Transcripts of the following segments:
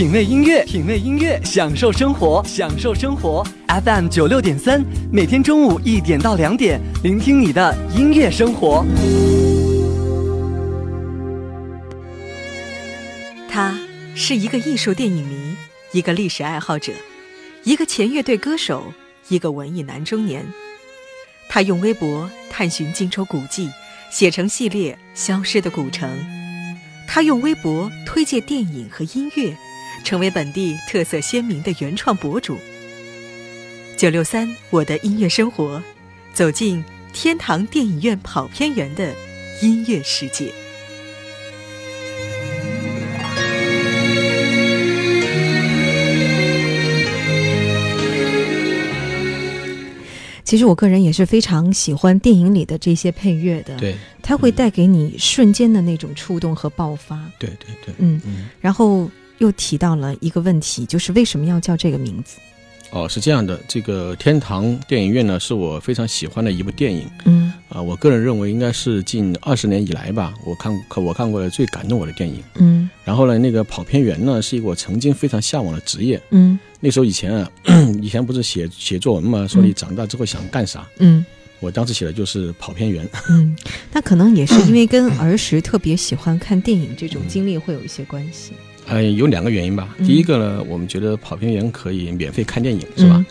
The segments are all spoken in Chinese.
品味音乐，品味音乐，享受生活，享受生活。FM 九六点三，每天中午一点到两点，聆听你的音乐生活。他是一个艺术电影迷，一个历史爱好者，一个前乐队歌手，一个文艺男中年。他用微博探寻荆州古迹，写成系列《消失的古城》。他用微博推荐电影和音乐，成为本地特色鲜明的原创博主。九六三，我的音乐生活，走进天堂电影院跑偏员的音乐世界。其实我个人也是非常喜欢电影里的这些配乐的，对，它会带给你瞬间的那种触动和爆发。对对对，嗯，然后又提到了一个问题，就是为什么要叫这个名字？哦，是这样的，这个天堂电影院呢，是我非常喜欢的一部电影。嗯，啊，我个人认为应该是近二十年以来吧，我看我看过的最感动我的电影。嗯，然后呢，那个跑片员呢，是一个我曾经非常向往的职业。嗯。那时候以前啊，以前不是写写作文嘛，说你长大之后想干啥？嗯，我当时写的就是跑片员。嗯，那可能也是因为跟儿时特别喜欢看电影这种经历会有一些关系。呃，有两个原因吧。第一个呢，我们觉得跑片员可以免费看电影，是吧？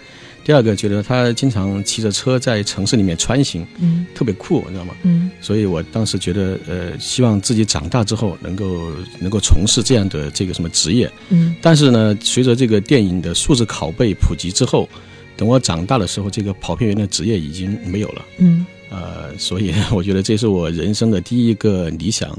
第二个觉得他经常骑着车在城市里面穿行，嗯，特别酷，你知道吗？嗯，所以我当时觉得，呃，希望自己长大之后能够能够从事这样的这个什么职业，嗯。但是呢，随着这个电影的数字拷贝普及之后，等我长大的时候，这个跑片员的职业已经没有了，嗯。呃，所以 我觉得这是我人生的第一个理想。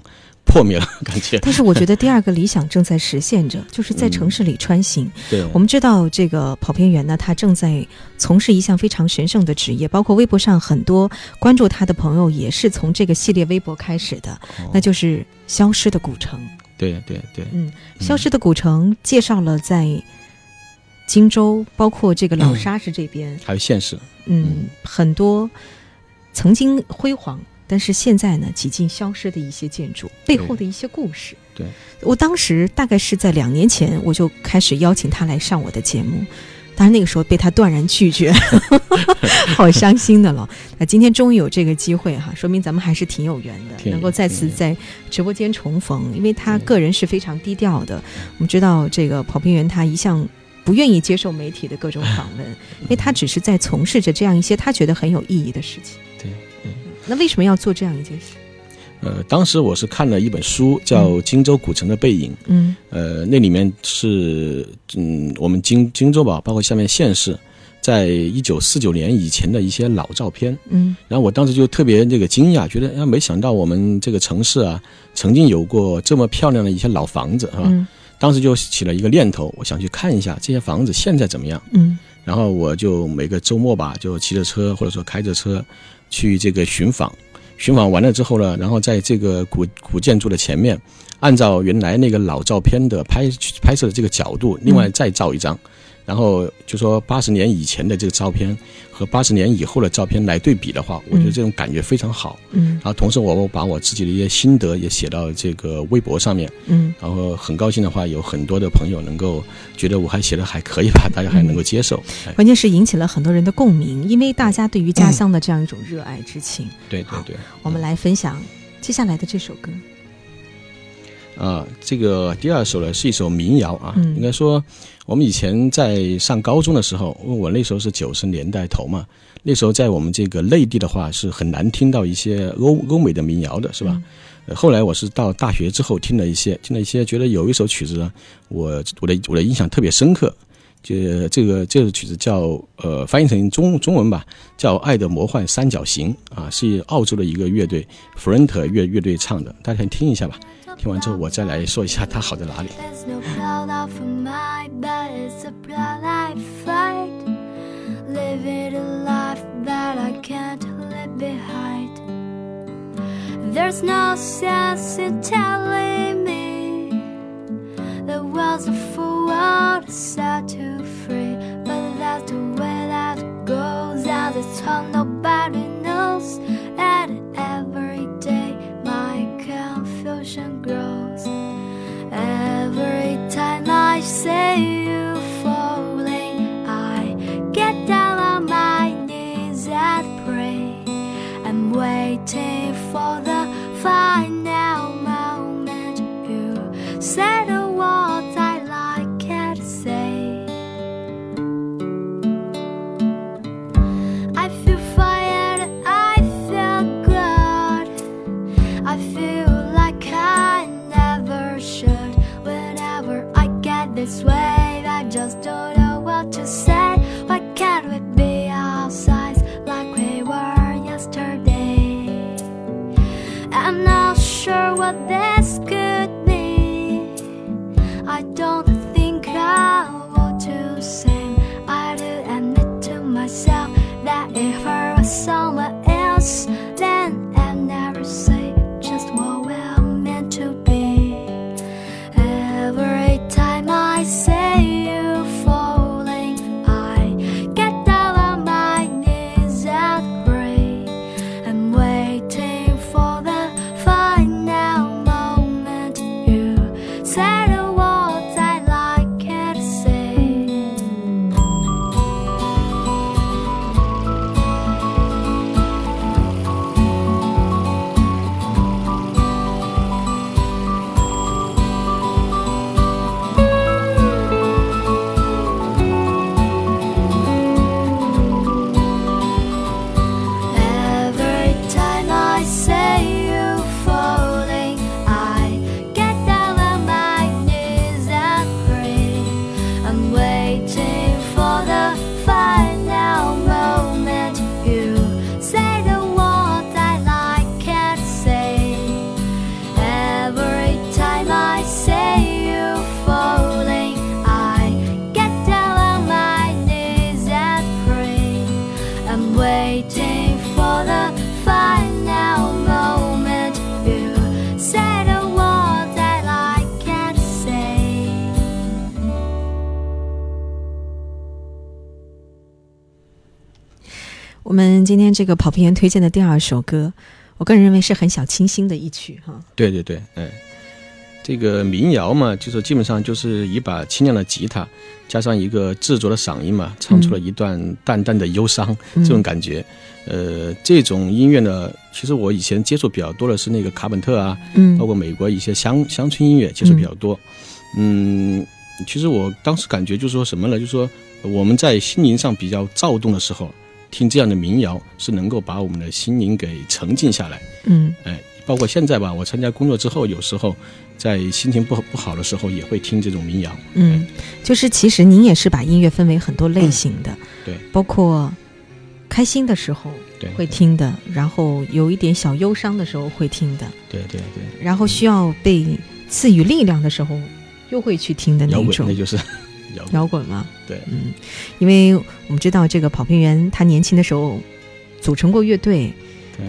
破灭了，感觉。但是我觉得第二个理想正在实现着，就是在城市里穿行。对，我们知道这个跑偏员呢，他正在从事一项非常神圣的职业，包括微博上很多关注他的朋友也是从这个系列微博开始的，那就是消失的古城。对对对，嗯，消失的古城介绍了在荆州，包括这个老沙市这边，还有现实，嗯，很多曾经辉煌。但是现在呢，几近消失的一些建筑背后的一些故事。对，我当时大概是在两年前，我就开始邀请他来上我的节目，但是那个时候被他断然拒绝，好伤心的了。那今天终于有这个机会哈，说明咱们还是挺有缘的，能够再次在直播间重逢。因为他个人是非常低调的，我们知道这个跑偏员他一向不愿意接受媒体的各种访问，因为他只是在从事着这样一些他觉得很有意义的事情。对。那为什么要做这样一件事？呃，当时我是看了一本书，叫《荆州古城的背影》。嗯，呃，那里面是嗯，我们荆荆州吧，包括下面县市，在一九四九年以前的一些老照片。嗯，然后我当时就特别这个惊讶，觉得哎，没想到我们这个城市啊，曾经有过这么漂亮的一些老房子，是吧？嗯，当时就起了一个念头，我想去看一下这些房子现在怎么样。嗯，然后我就每个周末吧，就骑着车或者说开着车。去这个寻访，寻访完了之后呢，然后在这个古古建筑的前面，按照原来那个老照片的拍拍摄的这个角度，另外再照一张。然后就说八十年以前的这个照片和八十年以后的照片来对比的话，我觉得这种感觉非常好。嗯，然后同时我把我自己的一些心得也写到这个微博上面。嗯，然后很高兴的话，有很多的朋友能够觉得我还写的还可以吧，大家还能够接受。关键是引起了很多人的共鸣，因为大家对于家乡的这样一种热爱之情。对对对，我们来分享接下来的这首歌。啊，这个第二首呢是一首民谣啊，应该说我们以前在上高中的时候，因为我那时候是九十年代头嘛，那时候在我们这个内地的话是很难听到一些欧欧美的民谣的，是吧？后来我是到大学之后听了一些，听了一些，觉得有一首曲子呢，我我的我的印象特别深刻，就这个这首曲子叫呃翻译成中中文吧，叫《爱的魔幻三角形》啊，是澳洲的一个乐队 Front 乐乐队唱的，大家先听一下吧。听完之后，我再来说一下它好在哪里。んの们今天这个跑偏员推荐的第二首歌，我个人认为是很小清新的一曲哈。对对对，哎，这个民谣嘛，就是基本上就是一把清亮的吉他，加上一个制作的嗓音嘛，唱出了一段淡淡的忧伤、这种感觉。呃，这种音乐呢，其实我以前接触比较多的是那个卡本特啊，嗯包括美国一些乡乡村音乐接触比较多。嗯，其实我当时感觉就是说什么呢？就是说我们在心灵上比较躁动的时候，听这样的民谣是能够把我们的心灵给沉静下来。嗯。哎，包括现在吧，我参加工作之后，有时候在心情不不好的时候，也会听这种民谣。嗯，就是其实您也是把音乐分为很多类型的，对，包括开心的时候，会听的，然后有一点小忧伤的时候会听的，对对对，然后需要被赐予力量的时候又会去听的那种。那就是摇滚。嘛。对，嗯，因为我们知道这个跑偏员他年轻的时候组成过乐队，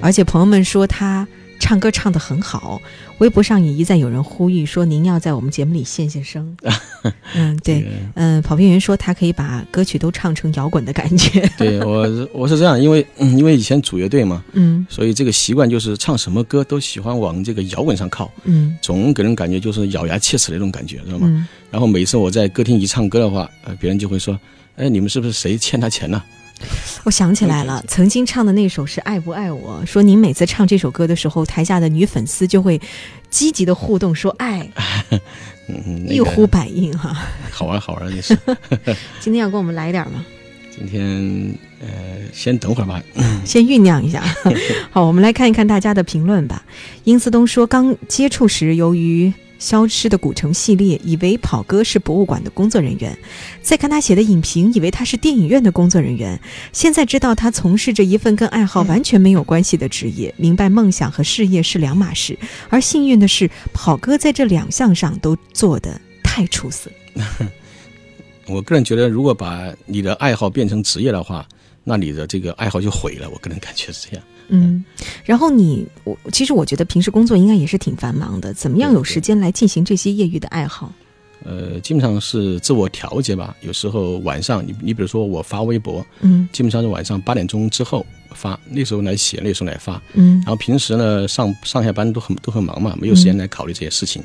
而且朋友们说他唱歌唱得很好，微博上也一再有人呼吁说您要在我们节目里现现声。嗯，对这，个嗯，跑偏员说他可以把歌曲都唱成摇滚的感觉。对我是我是这样，因为、嗯、因为以前组乐队嘛，嗯所以这个习惯就是唱什么歌都喜欢往这个摇滚上靠，嗯总给人感觉就是咬牙切齿的那种感觉，知道吗？嗯然后每次我在歌厅一唱歌的话，呃，别人就会说，哎，你们是不是谁欠他钱呢、我想起来了，曾经唱的那首是《爱不爱我》，说您每次唱这首歌的时候，台下的女粉丝就会积极的互动，说爱，一呼百应哈。好玩好玩。今天要给我们来点吗？今天呃，先等会儿吧。先酝酿一下。好，我们来看一看大家的评论吧。殷思东说，刚接触时，由于消失的古城系列，以为跑哥是博物馆的工作人员；再看他写的影评，以为他是电影院的工作人员；现在知道他从事着一份跟爱好完全没有关系的职业，明白梦想和事业是两码事。而幸运的是，跑哥在这两项上都做得太出色。我个人觉得，如果把你的爱好变成职业的话，那你的这个爱好就毁了。我个人感觉是这样。嗯，然后你我其实我觉得平时工作应该也是挺繁忙的，怎么样有时间来进行这些业余的爱好？呃，基本上是自我调节吧。有时候晚上，你你比如说我发微博，嗯基本上是晚上八点钟之后发，那时候来写，那时候来发。嗯然后平时呢，上上下班都很都很忙嘛，没有时间来考虑这些事情。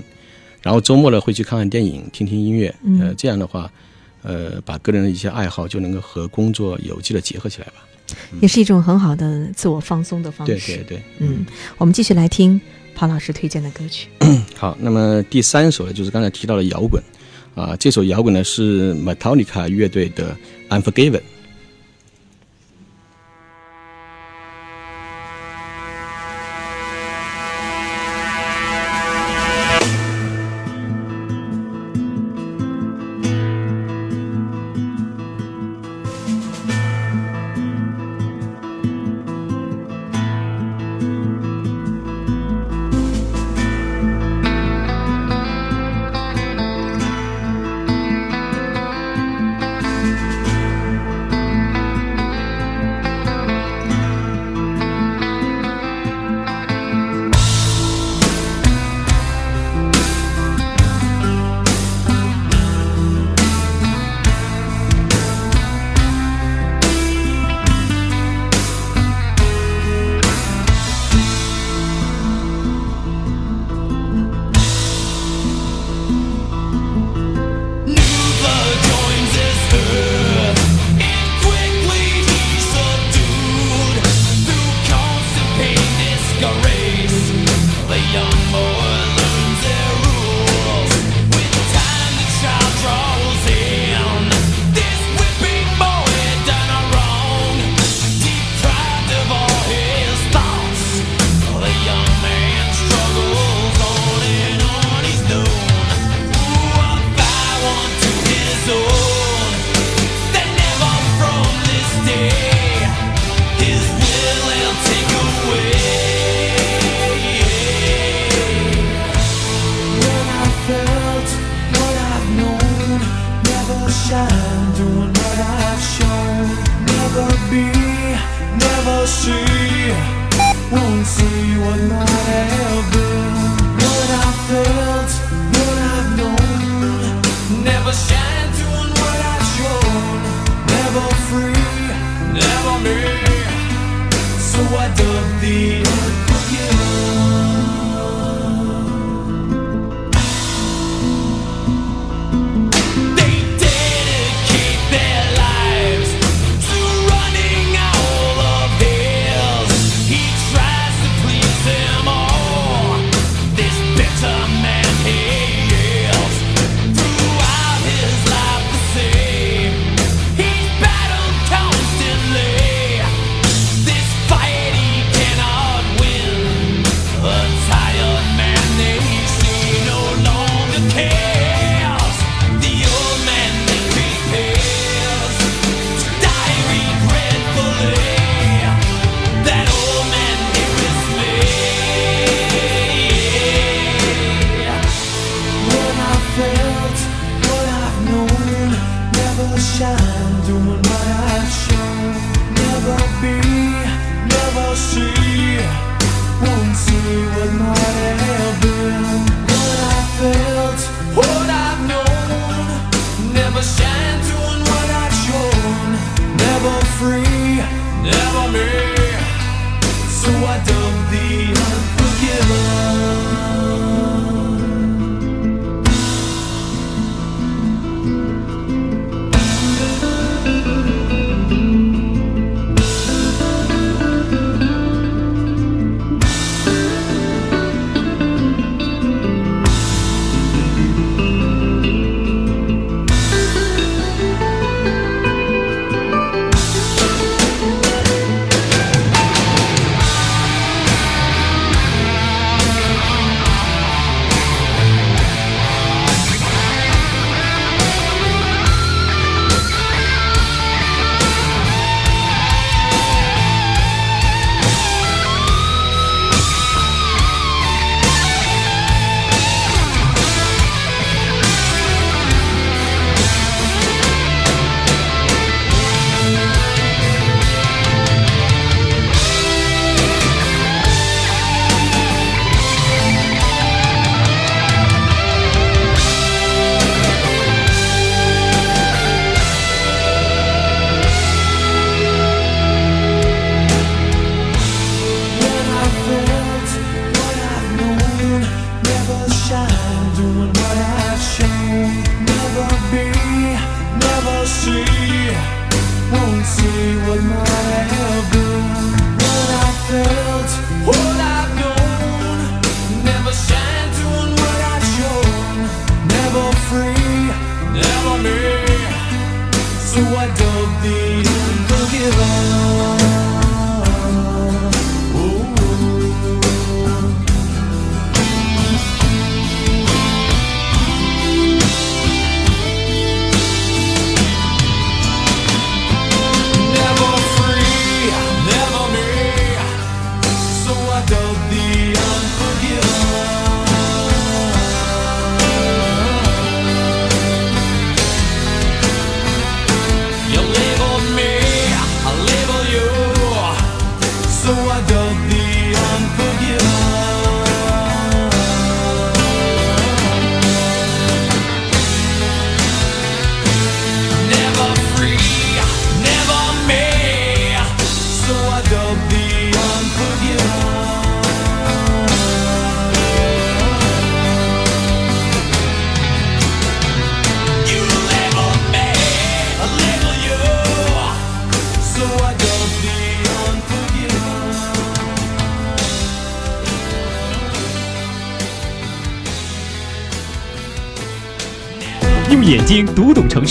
然后周末呢会去看看电影、听听音乐，呃，这样的话，呃，把个人的一些爱好就能够和工作有机的结合起来吧。也是一种很好的自我放松的方对式。对对，嗯，我们继续来听庞老师推荐的歌曲。好，那么第三首呢，就是刚才提到的摇滚，啊，这首摇滚呢是 Metallica 乐队的《Unforgiven》。Shine, doing what I've shown. Never be, never see, won't see what might have been. What I felt, what I've known. Never shine, doing what I've shown. Never free, never me. So I dug the unforgiven. They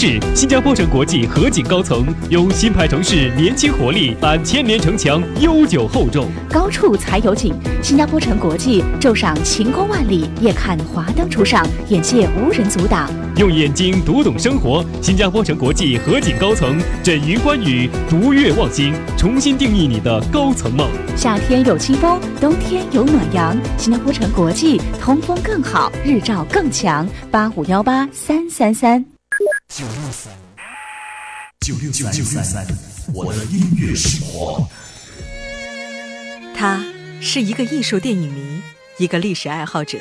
市，新加坡城国际河景高层有新派城市年轻活力，但千年城墙悠久厚重。高处才有景。新加坡城国际昼赏晴空万里，夜看华灯初上，眼界无人阻挡。用眼睛读懂生活，新加坡城国际河景高层枕云观雨，独月望星，重新定义你的高层梦。夏天有清风，冬天有暖阳。新加坡城国际通风更好，日照更强。八五幺八三三三。九六三，九六三九六三，我的音乐生活。他是一个艺术电影迷，一个历史爱好者，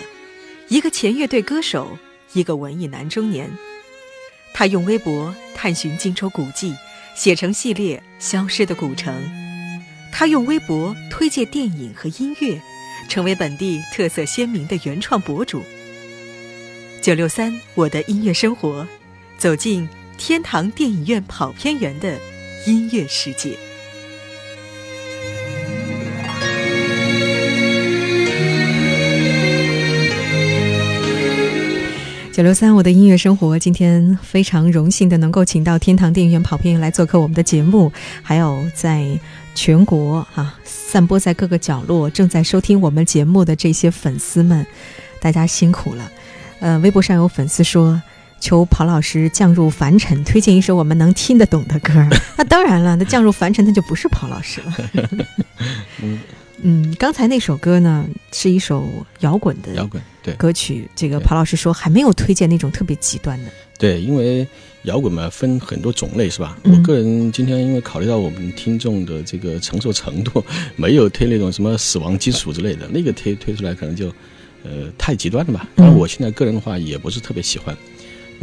一个前乐队歌手，一个文艺男中年。他用微博探寻荆州古迹，写成系列《消失的古城》。他用微博推介电影和音乐，成为本地特色鲜明的原创博主。九六三，我的音乐生活，走进天堂电影院跑片员的音乐世界。九六三，我的音乐生活，今天非常荣幸的能够请到天堂电影院跑片员来做客我们的节目，还有在全国啊散播在各个角落正在收听我们节目的这些粉丝们，大家辛苦了。呃，微博上有粉丝说。求跑老师降入凡尘，推荐一首我们能听得懂的歌。那当然了，那降入凡尘，那就不是跑老师了。嗯，刚才那首歌呢，是一首摇滚的摇滚对歌曲。这个跑老师说还没有推荐那种特别极端的。对，因为摇滚嘛分很多种类是吧？嗯我个人今天因为考虑到我们听众的这个承受程度，没有推那种什么死亡金属之类的，那个推推出来可能就呃太极端了吧。当然，我现在个人的话也不是特别喜欢，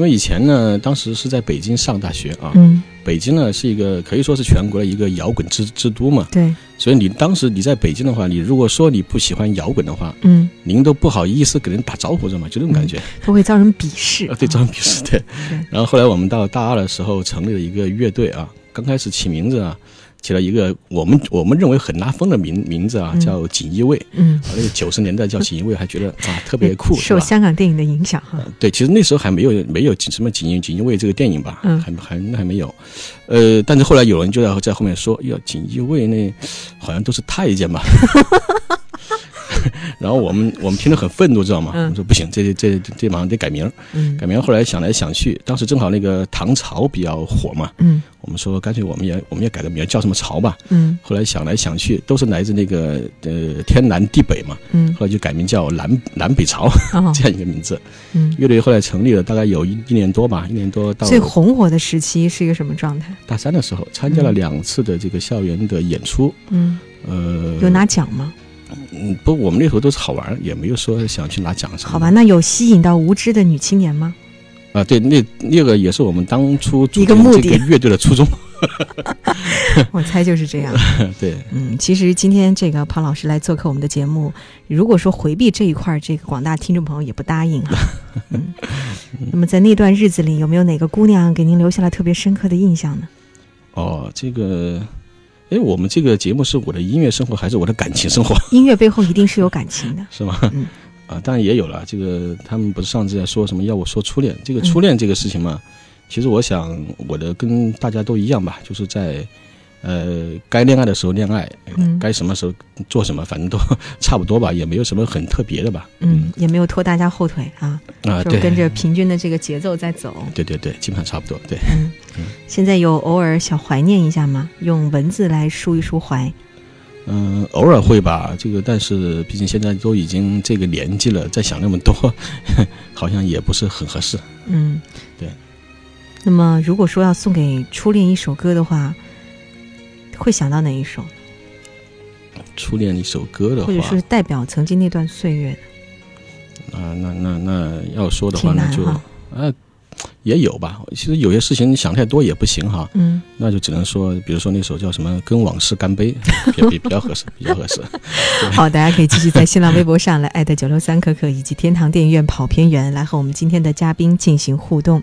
因为以前呢，当时是在北京上大学啊，嗯，北京呢是一个可以说是全国的一个摇滚之之都嘛，对，所以你当时你在北京的话，你如果说你不喜欢摇滚的话，嗯，您都不好意思给人打招呼，知道吗？就这种感觉。他会遭人鄙视啊。对，招人鄙视，对对。然后后来我们到大二的时候成立了一个乐队啊，刚开始起名字啊，起了一个我们我们认为很拉风的名名字啊，嗯叫锦衣卫。嗯，啊，那个九十年代叫锦衣卫，还觉得 啊特别酷，受？香港电影的影响哈。对，其实那时候还没有没有什么锦衣锦衣卫这个电影吧，嗯还还那还没有，呃，但是后来有人就在在后面说，哟，锦衣卫那好像都是太监吧。然后我们我们听着很愤怒，知道吗？嗯我们说不行，这这这这马上得改名改名后来想来想去，当时正好那个唐朝比较火嘛，嗯我们说干脆我们也我们也改个名叫什么朝吧。嗯后来想来想去，都是来自那个呃天南地北嘛，嗯后来就改名叫南南北朝哦 这样一个名字。嗯。乐队后来成立了，大概有一一年多吧，一年多到最红火的时期是一个什么状态？大三的时候，参加了两次的这个校园的演出。嗯，呃，有拿奖吗？嗯不，我们那时候都是好玩，也没有说想去拿奖什么。好吧，那有吸引到无知的女青年吗？啊，对，那那个也是我们当初组一个目的乐队的初衷。我猜就是这样。对，嗯，其实今天这个庞老师来做客我们的节目，如果说回避这一块，这个广大听众朋友也不答应哈。嗯，那么在那段日子里，有没有哪个姑娘给您留下了特别深刻的印象呢？哦，这个，哎，我们这个节目是我的音乐生活还是我的感情生活？音乐背后一定是有感情的。是吗？嗯啊，当然也有了。这个他们不是上次在说什么要我说初恋？这个初恋这个事情嘛，其实我想我的跟大家都一样吧，就是在呃该恋爱的时候恋爱，嗯该什么时候做什么，反正都 差不多吧，也没有什么很特别的吧。嗯，也没有拖大家后腿啊，啊，就对，跟着平均的这个节奏在走。对对对，基本上差不多。对，嗯，现在有偶尔小怀念一下吗？用文字来抒一抒怀。嗯、偶尔会吧。这个，但是毕竟现在都已经这个年纪了，再想那么多，好像也不是很合适。嗯，对。那么，如果说要送给初恋一首歌的话，会想到哪一首？初恋一首歌的话，或者是代表曾经那段岁月的？啊，那那那要说的话，那就啊呃也有吧。其实有些事情你想太多也不行哈，嗯，那就只能说，比如说那首叫什么《跟往事干杯》，比比比较合适，比较合适。好，大家可以继续在新浪微博上来艾特九六三可可以及天堂电影院跑偏员来和我们今天的嘉宾进行互动。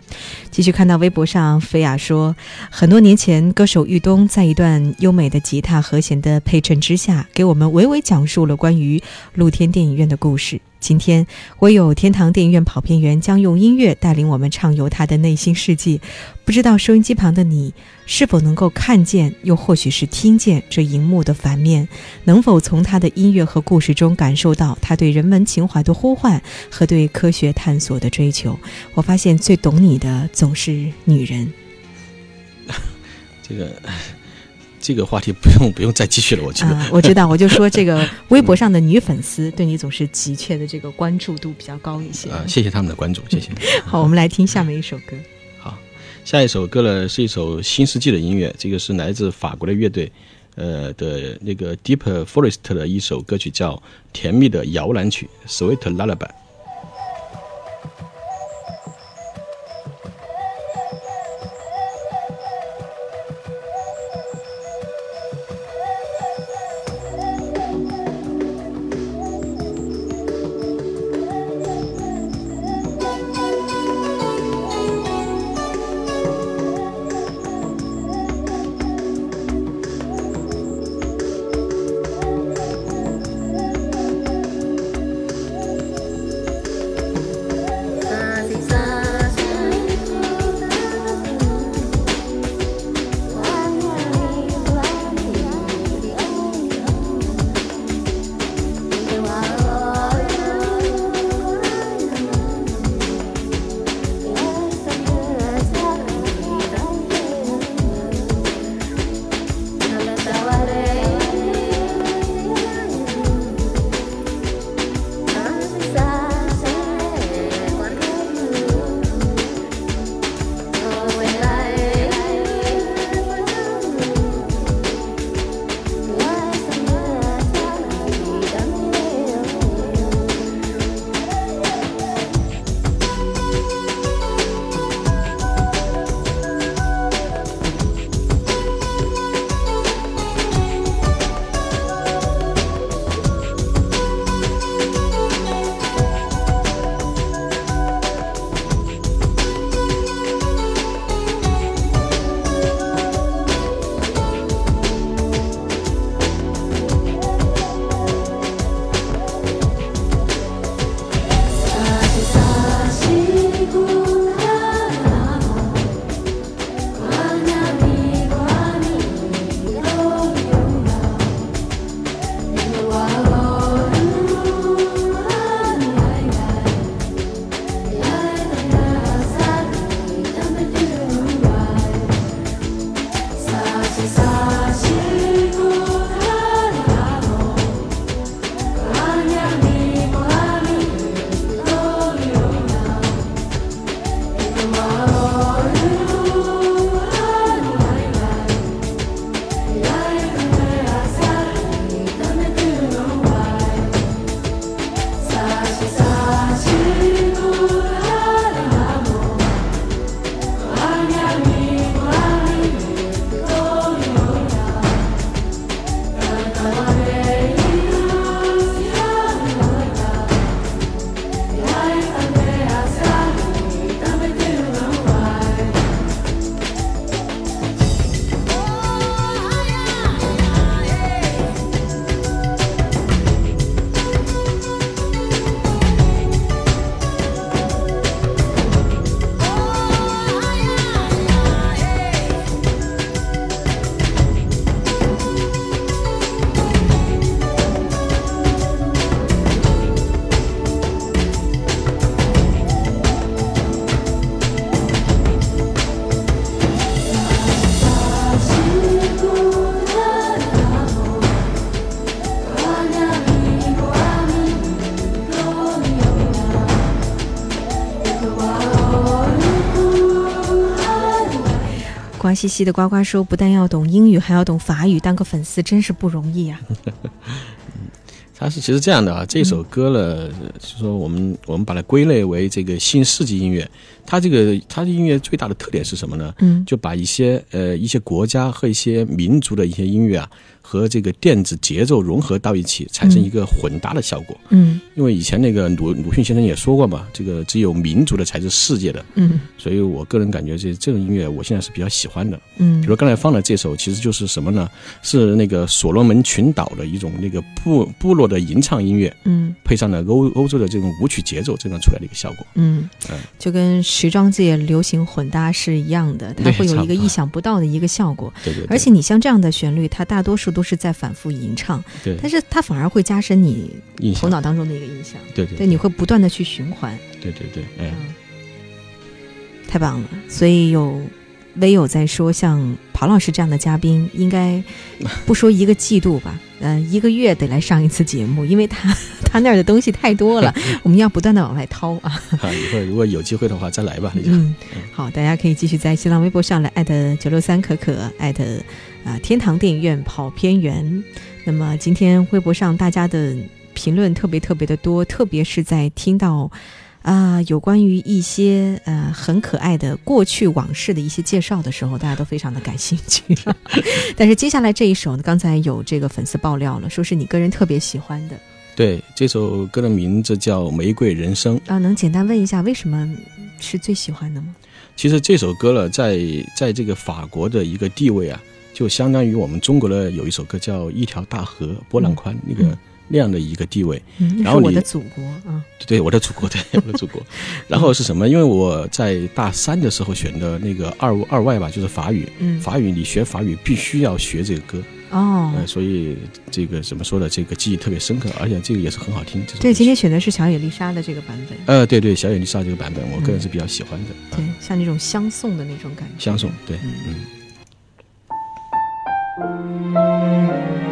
继续看到微博上，菲亚说，很多年前，歌手玉东在一段优美的吉他和弦的配衬之下，给我们娓娓讲述了关于露天电影院的故事。今天，唯有天堂电影院跑偏员将用音乐带领我们畅游他的内心世界。不知道收音机旁的你是否能够看见，又或许是听见这荧幕的反面？能否从他的音乐和故事中感受到他对人文情怀的呼唤和对科学探索的追求？我发现最懂你的总是女人。这个这个话题不用不用再继续了，我觉得。啊、我知道，我就说这个 微博上的女粉丝对你总是急切的这个关注度比较高一些。啊，谢谢他们的关注，谢谢。好，我们来听下面一首歌。好，下一首歌呢是一首新世纪的音乐，这个是来自法国的乐队，呃的那个 Deep Forest 的一首歌曲，叫《甜蜜的摇篮曲》（Sweet Lullaby）。兮兮的呱呱说，不但要懂英语，还要懂法语，当个粉丝真是不容易啊。他是其实这样的啊，这首歌呢，就说我们我们把它归类为这个新世纪音乐。它这个它的音乐最大的特点是什么呢？嗯就把一些呃一些国家和一些民族的一些音乐啊，和这个电子节奏融合到一起，产生一个混搭的效果。嗯因为以前那个鲁鲁迅先生也说过嘛，这个只有民族的才是世界的，嗯所以我个人感觉这这种音乐我现在是比较喜欢的。嗯比如刚才放的这首，其实就是什么呢？是那个所罗门群岛的一种那个部部落的吟唱音乐，嗯配上了欧欧洲的这种舞曲节奏，这样出来的一个效果。嗯嗯，就跟时装界流行混搭是一样的，它会有一个意想不到的一个效果。对对对，而且你像这样的旋律，它大多数都是在反复吟唱，对但是它反而会加深你，头脑当中的一个印象。对对对，你会不断的去循环。对对对，哎，嗯，太棒了！所以有微友在说，像庞老师这样的嘉宾，应该不说一个季度吧，呃，一个月得来上一次节目，因为他他那儿的东西太多了，我们要不断的往外掏啊。啊，以后如果有机会的话再来吧。嗯，好，大家可以继续在新浪微博上来艾特九六三可可，艾特啊天堂电影院跑偏园。那么今天微博上大家的评论特别特别的多，特别是在听到。啊、有关于一些呃很可爱的过去往事的一些介绍的时候，大家都非常的感兴趣。但是接下来这一首呢，刚才有这个粉丝爆料了，说是你个人特别喜欢的对，这首歌的名字叫《玫瑰人生》。啊，能简单问一下为什么是最喜欢的吗？其实这首歌呢，在在这个法国的一个地位啊，就相当于我们中国的有一首歌叫《一条大河波浪宽》那个、嗯那样的一个地位。嗯，然后你的祖国啊。对，我的祖国，对，我的祖国。然后是什么？因为我在大三的时候选的那个二二外吧，就是法语。嗯，法语你学法语必须要学这个歌，哦，呃，所以这个怎么说呢？这个记忆特别深刻，而且这个也是很好听。这对，今天选的是小野丽莎的这个版本，呃，对对，小野丽莎这个版本，我个人是比较喜欢的。对啊，，像那种相送的那种感觉。相送，对，嗯嗯。Música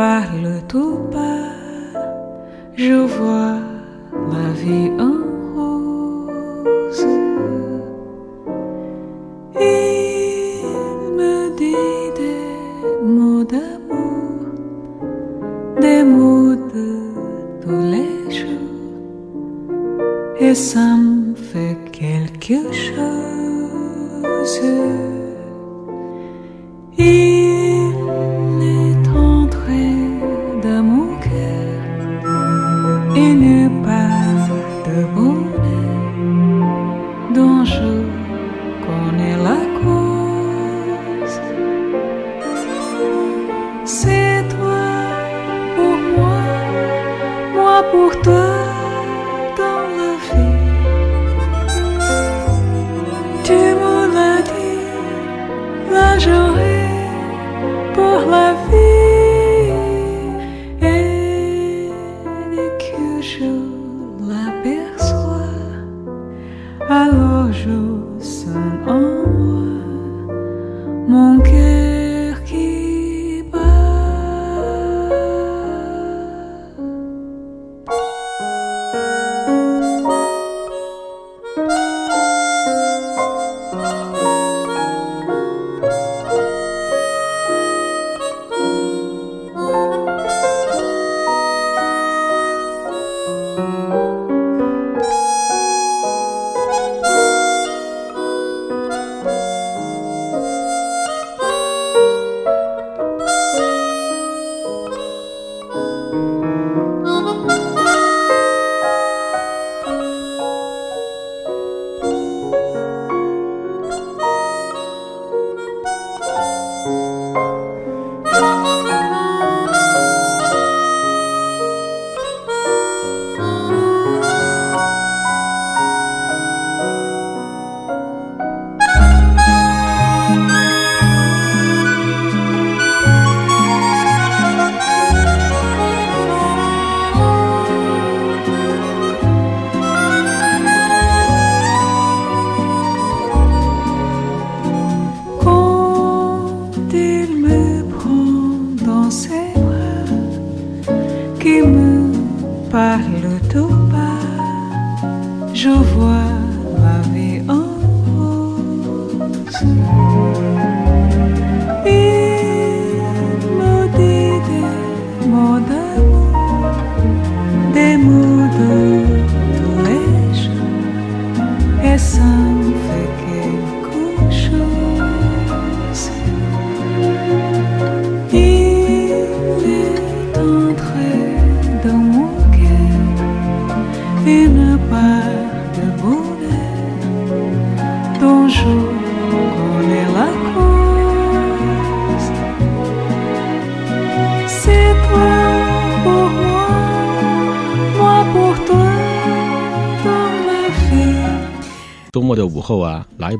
parle tout bas, je vois la vie en rose. Il me dit des mots d'amour, des mots de tous les jours et ça me fait quelque chose.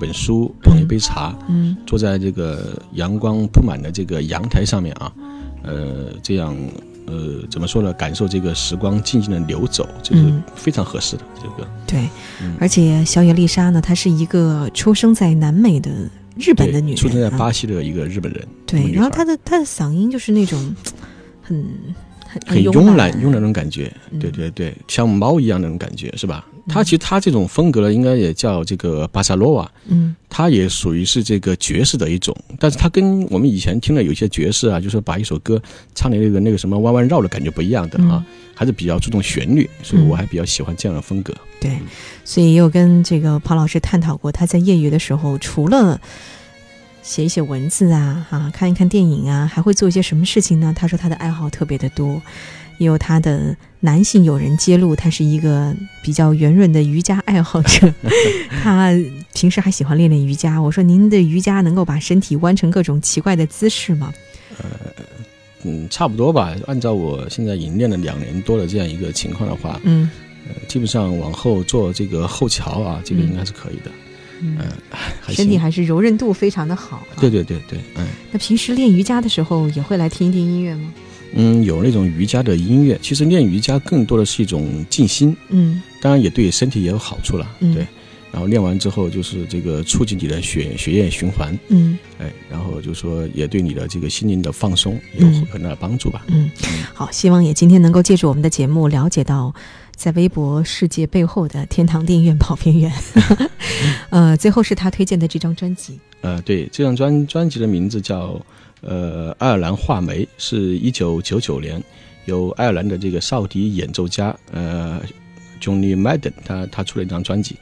本书，捧一杯茶，嗯。坐在这个阳光铺满的这个阳台上面啊，呃，这样呃怎么说呢？感受这个时光静静的流走，这是嗯非常合适的。这个。对，嗯。而且小野丽莎呢，她是一个出生在南美的日本的女人，出生在啊巴西的一个日本人，对，然后她的她的嗓音就是那种很很很慵慵懒。慵懒那种感觉，嗯。对对对，像猫一样那种感觉是吧？他其实他这种风格呢，应该也叫这个巴萨罗瓦，嗯。他也属于是这个爵士的一种，但是他跟我们以前听的有些爵士啊，就是把一首歌唱的那个那个什么弯弯绕的感觉不一样的啊，还是比较注重旋律，所以我还比较喜欢这样的风格。对，所以也有跟这个庞老师探讨过，他在业余的时候，除了写一写文字啊，啊，看一看电影啊，还会做一些什么事情呢？他说他的爱好特别的多，也有他的男性友人揭露，他是一个比较圆润的瑜伽爱好者，他平时还喜欢练练瑜伽。我说您的瑜伽能够把身体弯成各种奇怪的姿势吗？呃嗯，差不多吧。按照我现在已经练了两年多的这样一个情况的话，嗯呃，基本上往后做这个后桥啊，这个应该是可以的。嗯，嗯、身体还是柔韧度非常的好、啊。对对对对，嗯那平时练瑜伽的时候也会来听一听音乐吗？嗯，有那种瑜伽的音乐，其实练瑜伽更多的是一种静心，嗯当然也对身体也有好处了，嗯对。然后练完之后，就是这个促进你的血血液循环，嗯哎，然后就说也对你的这个心灵的放松有嗯很大的帮助吧。嗯，嗯好，希望也今天能够借助我们的节目，了解到在微博世界背后的天堂电影院跑偏远。呃，最后是他推荐的这张专辑。呃，对，这张专专辑的名字叫呃爱尔兰画眉，是一九九九年由爱尔兰的这个少迪演奏家呃 Johnny Madden 他他出了一张专辑。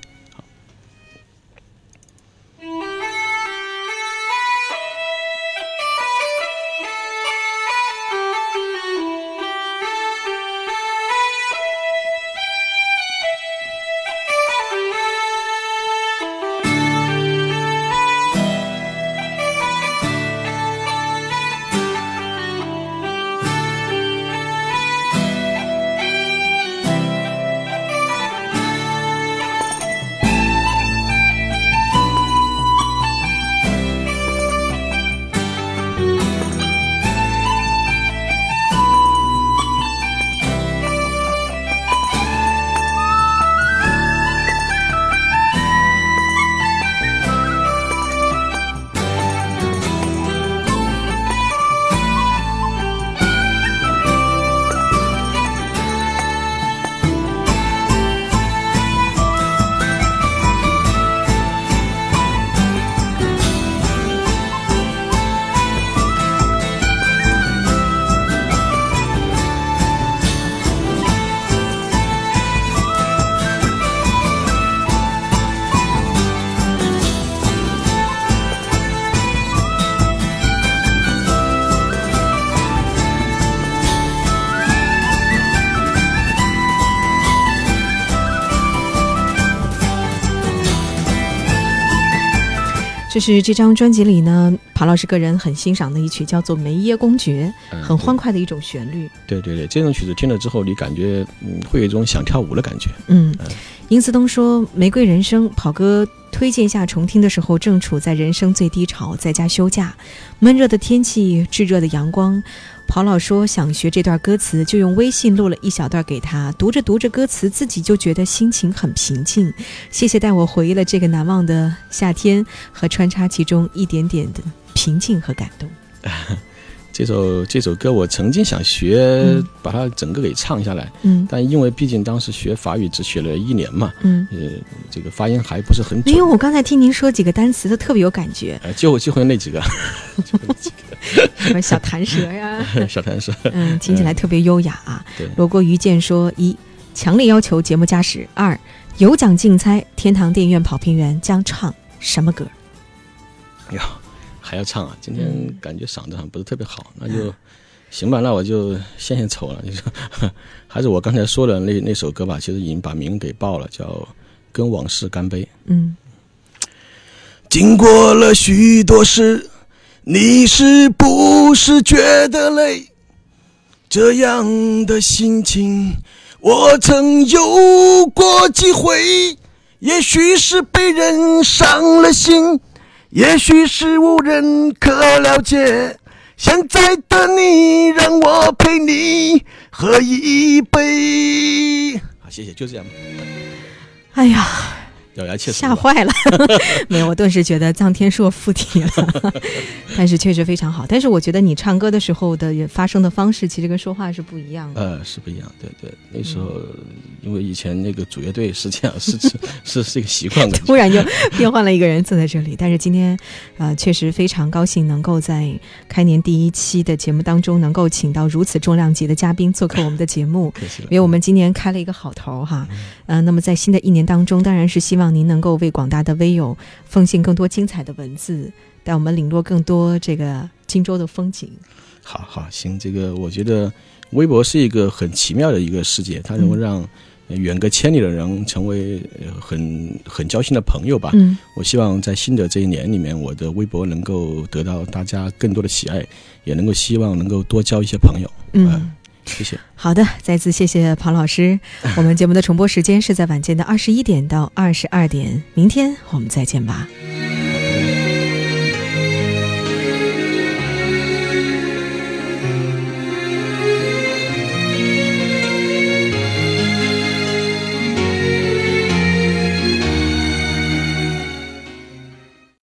这是这张专辑里呢，庞老师个人很欣赏的一曲，叫做《梅耶公爵》，嗯很欢快的一种旋律。对对对，这种曲子听了之后，你感觉嗯会有一种想跳舞的感觉。嗯嗯，殷思东说，《玫瑰人生》跑哥推荐下重听的时候，正处在人生最低潮，在家休假，闷热的天气，炙热的阳光。跑老说想学这段歌词，就用微信录了一小段给他。读着读着歌词，自己就觉得心情很平静。谢谢带我回忆了这个难忘的夏天，和穿插其中一点点的平静和感动。这首这首歌我曾经想学，嗯把它整个给唱下来，嗯但因为毕竟当时学法语只学了一年嘛，嗯。呃，这个发音还不是很准因为，我刚才听您说几个单词，都特别有感觉，呃，就就会那几个 什么小弹舌呀，小弹舌。嗯，听起来特别优雅啊。对，罗国于健说：一，强烈要求节目加时；二，有奖竞猜，天堂电影院跑评员将唱什么歌？呀，还要唱啊！今天嗯感觉嗓子好像不是特别好，那就行吧，那我就献献丑了。你说，还是我刚才说的那那首歌吧，其实已经把名给报了，叫《跟往事干杯》。嗯，经过了许多事，你是不是觉得累？这样的心情，我曾有过几回。也许是被人伤了心，也许是无人可了解。现在的你，让我陪你喝一杯。好，谢谢，就这样。哎呀，咬牙切齿。吓坏了！没有，我顿时觉得臧天朔附体了，但是确实非常好。但是我觉得你唱歌的时候的发声的方式，其实跟说话是不一样的。呃，是不一样，对对，那时候、因为以前那个主乐队是这样，是是是是一个习惯感觉。突然就变换了一个人坐在这里，但是今天，呃，确实非常高兴能够在开年第一期的节目当中，能够请到如此重量级的嘉宾做客我们的节目。因为我们今年开了一个好头哈，呃，那么在新的一年当中，当然是希望您能够为广大的微友奉献更多精彩的文字，带我们领略更多这个荆州的风景。好好行，这个我觉得微博是一个很奇妙的一个世界，它能够嗯让呃远隔千里的人成为呃很很交心的朋友吧。嗯，我希望在新的这一年里面，我的微博能够得到大家更多的喜爱，也能够希望能够多交一些朋友。嗯呃谢谢。好的，再次谢谢庞老师。我们节目的重播时间是在晚间的二十一点到二十二点，明天我们再见吧。